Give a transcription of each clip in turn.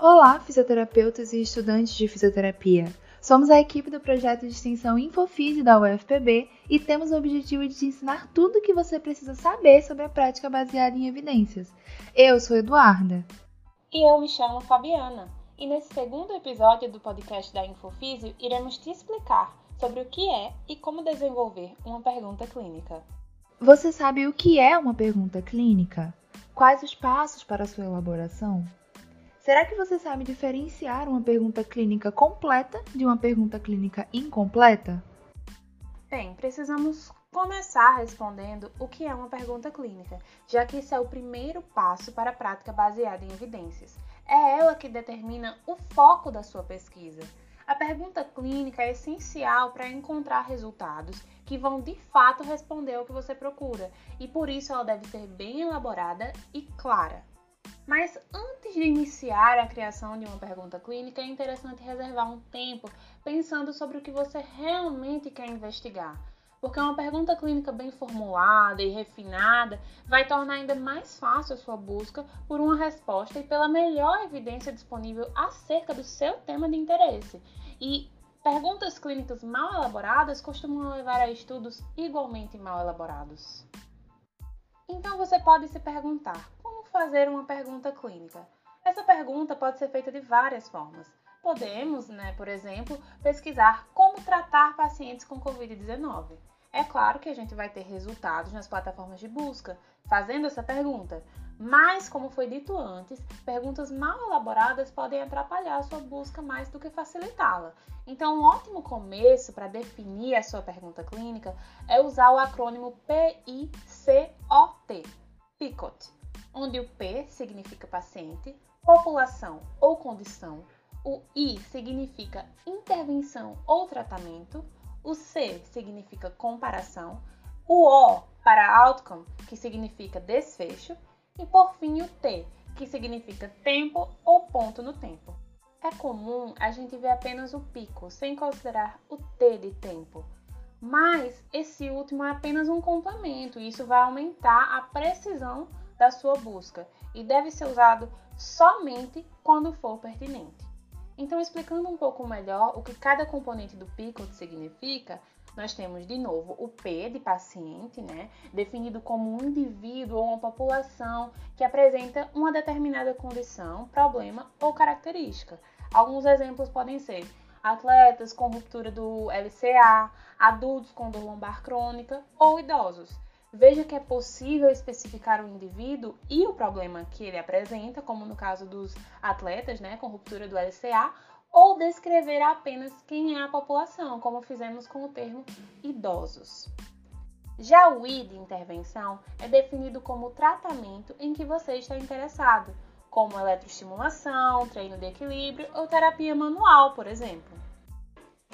Olá, fisioterapeutas e estudantes de fisioterapia. Somos a equipe do projeto de extensão Infofise da UFPB e temos o objetivo de te ensinar tudo o que você precisa saber sobre a prática baseada em evidências. Eu sou Eduarda. E eu me chamo Fabiana. E nesse segundo episódio do podcast da Infofísio, iremos te explicar sobre o que é e como desenvolver uma pergunta clínica. Você sabe o que é uma pergunta clínica? Quais os passos para sua elaboração? Será que você sabe diferenciar uma pergunta clínica completa de uma pergunta clínica incompleta? Bem, precisamos começar respondendo o que é uma pergunta clínica, já que esse é o primeiro passo para a prática baseada em evidências. É ela que determina o foco da sua pesquisa. A pergunta clínica é essencial para encontrar resultados que vão de fato responder ao que você procura, e por isso ela deve ser bem elaborada e clara. Mas antes de iniciar a criação de uma pergunta clínica, é interessante reservar um tempo pensando sobre o que você realmente quer investigar. Porque uma pergunta clínica bem formulada e refinada vai tornar ainda mais fácil a sua busca por uma resposta e pela melhor evidência disponível acerca do seu tema de interesse. E perguntas clínicas mal elaboradas costumam levar a estudos igualmente mal elaborados. Então você pode se perguntar: fazer uma pergunta clínica? Essa pergunta pode ser feita de várias formas. Podemos, né, por exemplo, pesquisar como tratar pacientes com Covid-19. É claro que a gente vai ter resultados nas plataformas de busca fazendo essa pergunta, mas, como foi dito antes, perguntas mal elaboradas podem atrapalhar a sua busca mais do que facilitá-la. Então, um ótimo começo para definir a sua pergunta clínica é usar o acrônimo PICOT, PICOT onde o P significa paciente, população ou condição, o I significa intervenção ou tratamento, o C significa comparação, o O para outcome, que significa desfecho, e por fim o T, que significa tempo ou ponto no tempo. É comum a gente ver apenas o pico, sem considerar o T de tempo. Mas esse último é apenas um complemento e isso vai aumentar a precisão da sua busca e deve ser usado somente quando for pertinente. Então, explicando um pouco melhor o que cada componente do PICOT significa, nós temos de novo o P de paciente, né, definido como um indivíduo ou uma população que apresenta uma determinada condição, problema ou característica. Alguns exemplos podem ser atletas com ruptura do LCA, adultos com dor lombar crônica ou idosos. Veja que é possível especificar o indivíduo e o problema que ele apresenta, como no caso dos atletas, né, com ruptura do LCA, ou descrever apenas quem é a população, como fizemos com o termo idosos. Já o I de intervenção é definido como o tratamento em que você está interessado, como eletroestimulação, treino de equilíbrio ou terapia manual, por exemplo.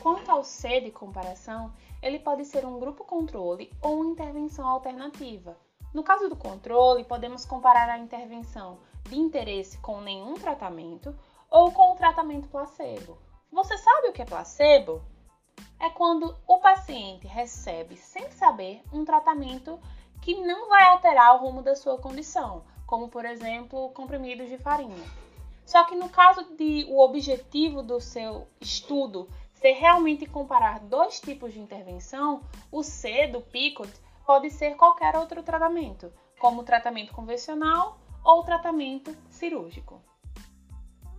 Quanto ao C de comparação, ele pode ser um grupo controle ou uma intervenção alternativa. No caso do controle, podemos comparar a intervenção de interesse com nenhum tratamento ou com o tratamento placebo. Você sabe o que é placebo? É quando o paciente recebe, sem saber, um tratamento que não vai alterar o rumo da sua condição, como por exemplo comprimidos de farinha. Só que no caso de o objetivo do seu estudo se realmente comparar dois tipos de intervenção, o C do PICOT pode ser qualquer outro tratamento, como tratamento convencional ou tratamento cirúrgico.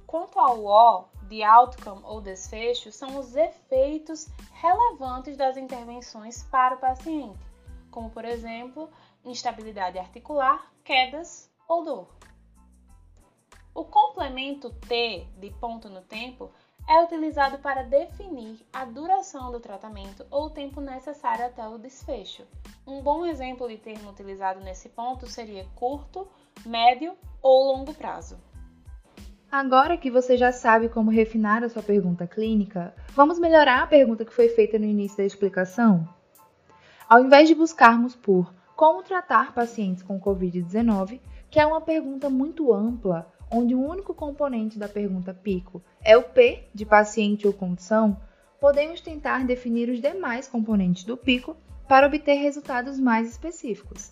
Quanto ao O, de outcome ou desfecho, são os efeitos relevantes das intervenções para o paciente, como por exemplo, instabilidade articular, quedas ou dor. O complemento T de ponto no tempo é utilizado para definir a duração do tratamento ou o tempo necessário até o desfecho. Um bom exemplo de termo utilizado nesse ponto seria curto, médio ou longo prazo. Agora que você já sabe como refinar a sua pergunta clínica, vamos melhorar a pergunta que foi feita no início da explicação? Ao invés de buscarmos por como tratar pacientes com Covid-19, que é uma pergunta muito ampla, onde o único componente da pergunta pico é o P de paciente ou condição, podemos tentar definir os demais componentes do pico para obter resultados mais específicos.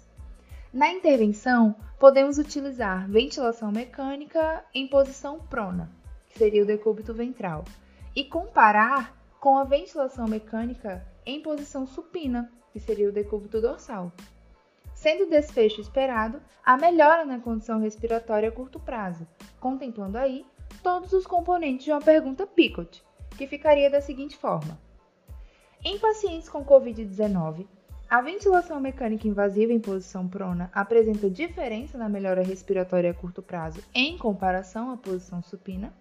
Na intervenção, podemos utilizar ventilação mecânica em posição prona. que seria o decúbito ventral, e comparar com a ventilação mecânica em posição supina, que seria o decúbito dorsal. Sendo o desfecho esperado a melhora na condição respiratória a curto prazo, contemplando aí todos os componentes de uma pergunta PICOT, que ficaria da seguinte forma: Em pacientes com COVID-19, a ventilação mecânica invasiva em posição prona apresenta diferença na melhora respiratória a curto prazo em comparação à posição supina?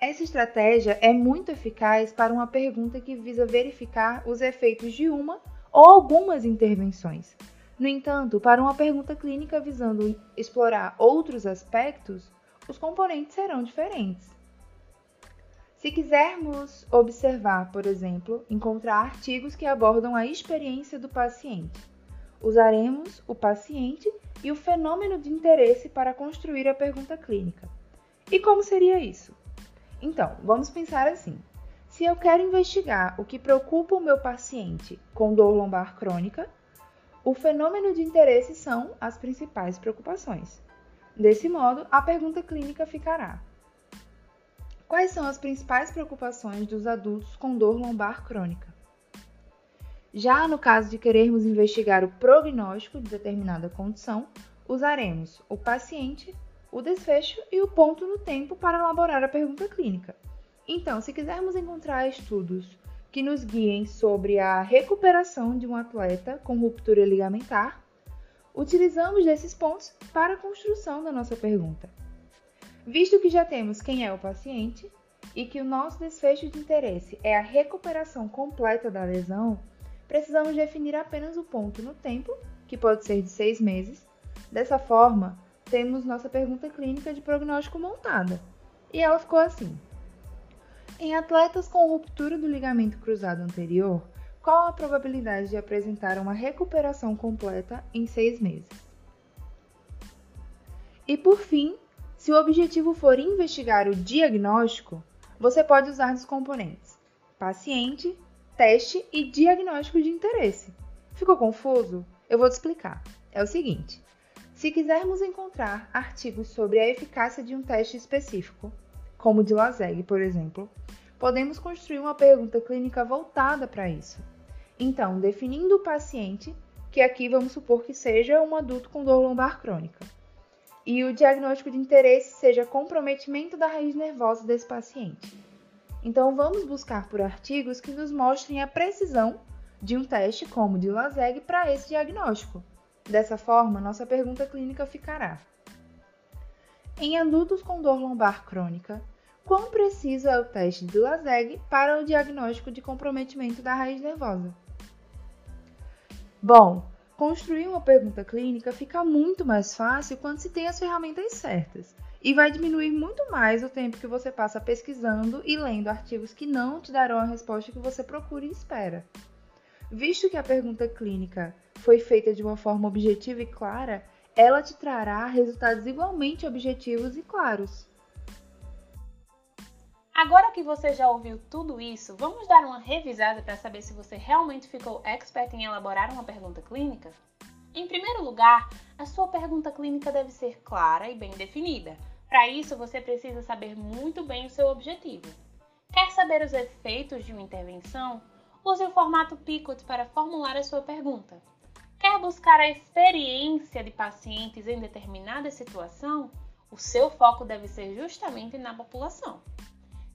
Essa estratégia é muito eficaz para uma pergunta que visa verificar os efeitos de uma ou algumas intervenções. No entanto, para uma pergunta clínica visando explorar outros aspectos, os componentes serão diferentes. Se quisermos observar, por exemplo, encontrar artigos que abordam a experiência do paciente, usaremos o paciente e o fenômeno de interesse para construir a pergunta clínica. E como seria isso? Então, vamos pensar assim. Se eu quero investigar o que preocupa o meu paciente com dor lombar crônica, o fenômeno de interesse são as principais preocupações. Desse modo, a pergunta clínica ficará: Quais são as principais preocupações dos adultos com dor lombar crônica? Já no caso de querermos investigar o prognóstico de determinada condição, usaremos o paciente, o desfecho e o ponto no tempo para elaborar a pergunta clínica. Então, se quisermos encontrar estudos que nos guiem sobre a recuperação de um atleta com ruptura ligamentar, utilizamos desses pontos para a construção da nossa pergunta. Visto que já temos quem é o paciente e que o nosso desfecho de interesse é a recuperação completa da lesão, precisamos definir apenas o ponto no tempo, que pode ser de seis meses. Dessa forma, temos nossa pergunta clínica de prognóstico montada. E ela ficou assim: Em atletas com ruptura do ligamento cruzado anterior, qual a probabilidade de apresentar uma recuperação completa em seis meses? E por fim, se o objetivo for investigar o diagnóstico, você pode usar os componentes paciente, teste e diagnóstico de interesse. Ficou confuso? Eu vou te explicar. É o seguinte: se quisermos encontrar artigos sobre a eficácia de um teste específico, como o de LASEG, por exemplo, podemos construir uma pergunta clínica voltada para isso. Então, definindo o paciente, que aqui vamos supor que seja um adulto com dor lombar crônica e o diagnóstico de interesse seja comprometimento da raiz nervosa desse paciente. Então, vamos buscar por artigos que nos mostrem a precisão de um teste como o de LASEG para esse diagnóstico. Dessa forma, nossa pergunta clínica ficará: Em adultos com dor lombar crônica, quão preciso é o teste de LASEG para o diagnóstico de comprometimento da raiz nervosa? Bom, Construir uma pergunta clínica fica muito mais fácil quando se tem as ferramentas certas e vai diminuir muito mais o tempo que você passa pesquisando e lendo artigos que não te darão a resposta que você procura e espera. Visto que a pergunta clínica foi feita de uma forma objetiva e clara, ela te trará resultados igualmente objetivos e claros. Agora que você já ouviu tudo isso, vamos dar uma revisada para saber se você realmente ficou expert em elaborar uma pergunta clínica? Em primeiro lugar, a sua pergunta clínica deve ser clara e bem definida. Para isso, você precisa saber muito bem o seu objetivo. Quer saber os efeitos de uma intervenção? Use o formato PICOT para formular a sua pergunta. Quer buscar a experiência de pacientes em determinada situação? O seu foco deve ser justamente na população.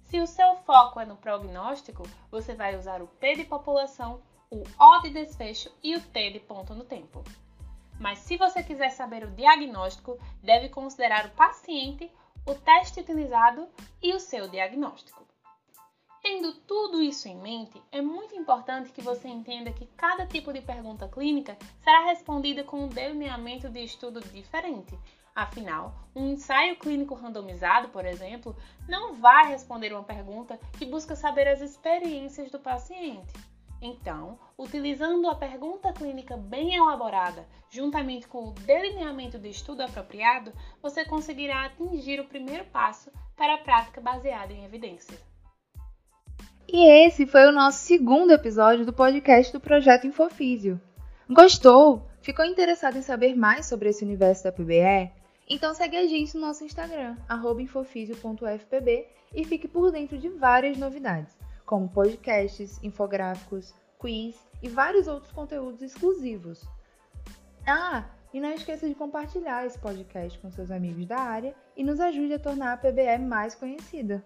Se o seu foco é no prognóstico, você vai usar o P de população, o O de desfecho e o T de ponto no tempo. Mas se você quiser saber o diagnóstico, deve considerar o paciente, o teste utilizado e o seu diagnóstico. Tendo tudo isso em mente, é muito importante que você entenda que cada tipo de pergunta clínica será respondida com um delineamento de estudo diferente, Afinal, um ensaio clínico randomizado, por exemplo, não vai responder uma pergunta que busca saber as experiências do paciente. Então, utilizando a pergunta clínica bem elaborada, juntamente com o delineamento de estudo apropriado, você conseguirá atingir o primeiro passo para a prática baseada em evidências. E esse foi o nosso segundo episódio do podcast do Projeto Infofísio. Gostou? Ficou interessado em saber mais sobre esse universo da PBE? Então segue a gente no nosso Instagram, infofisio.fpb e fique por dentro de várias novidades, como podcasts, infográficos, quiz e vários outros conteúdos exclusivos. Ah, e não esqueça de compartilhar esse podcast com seus amigos da área e nos ajude a tornar a PBE mais conhecida.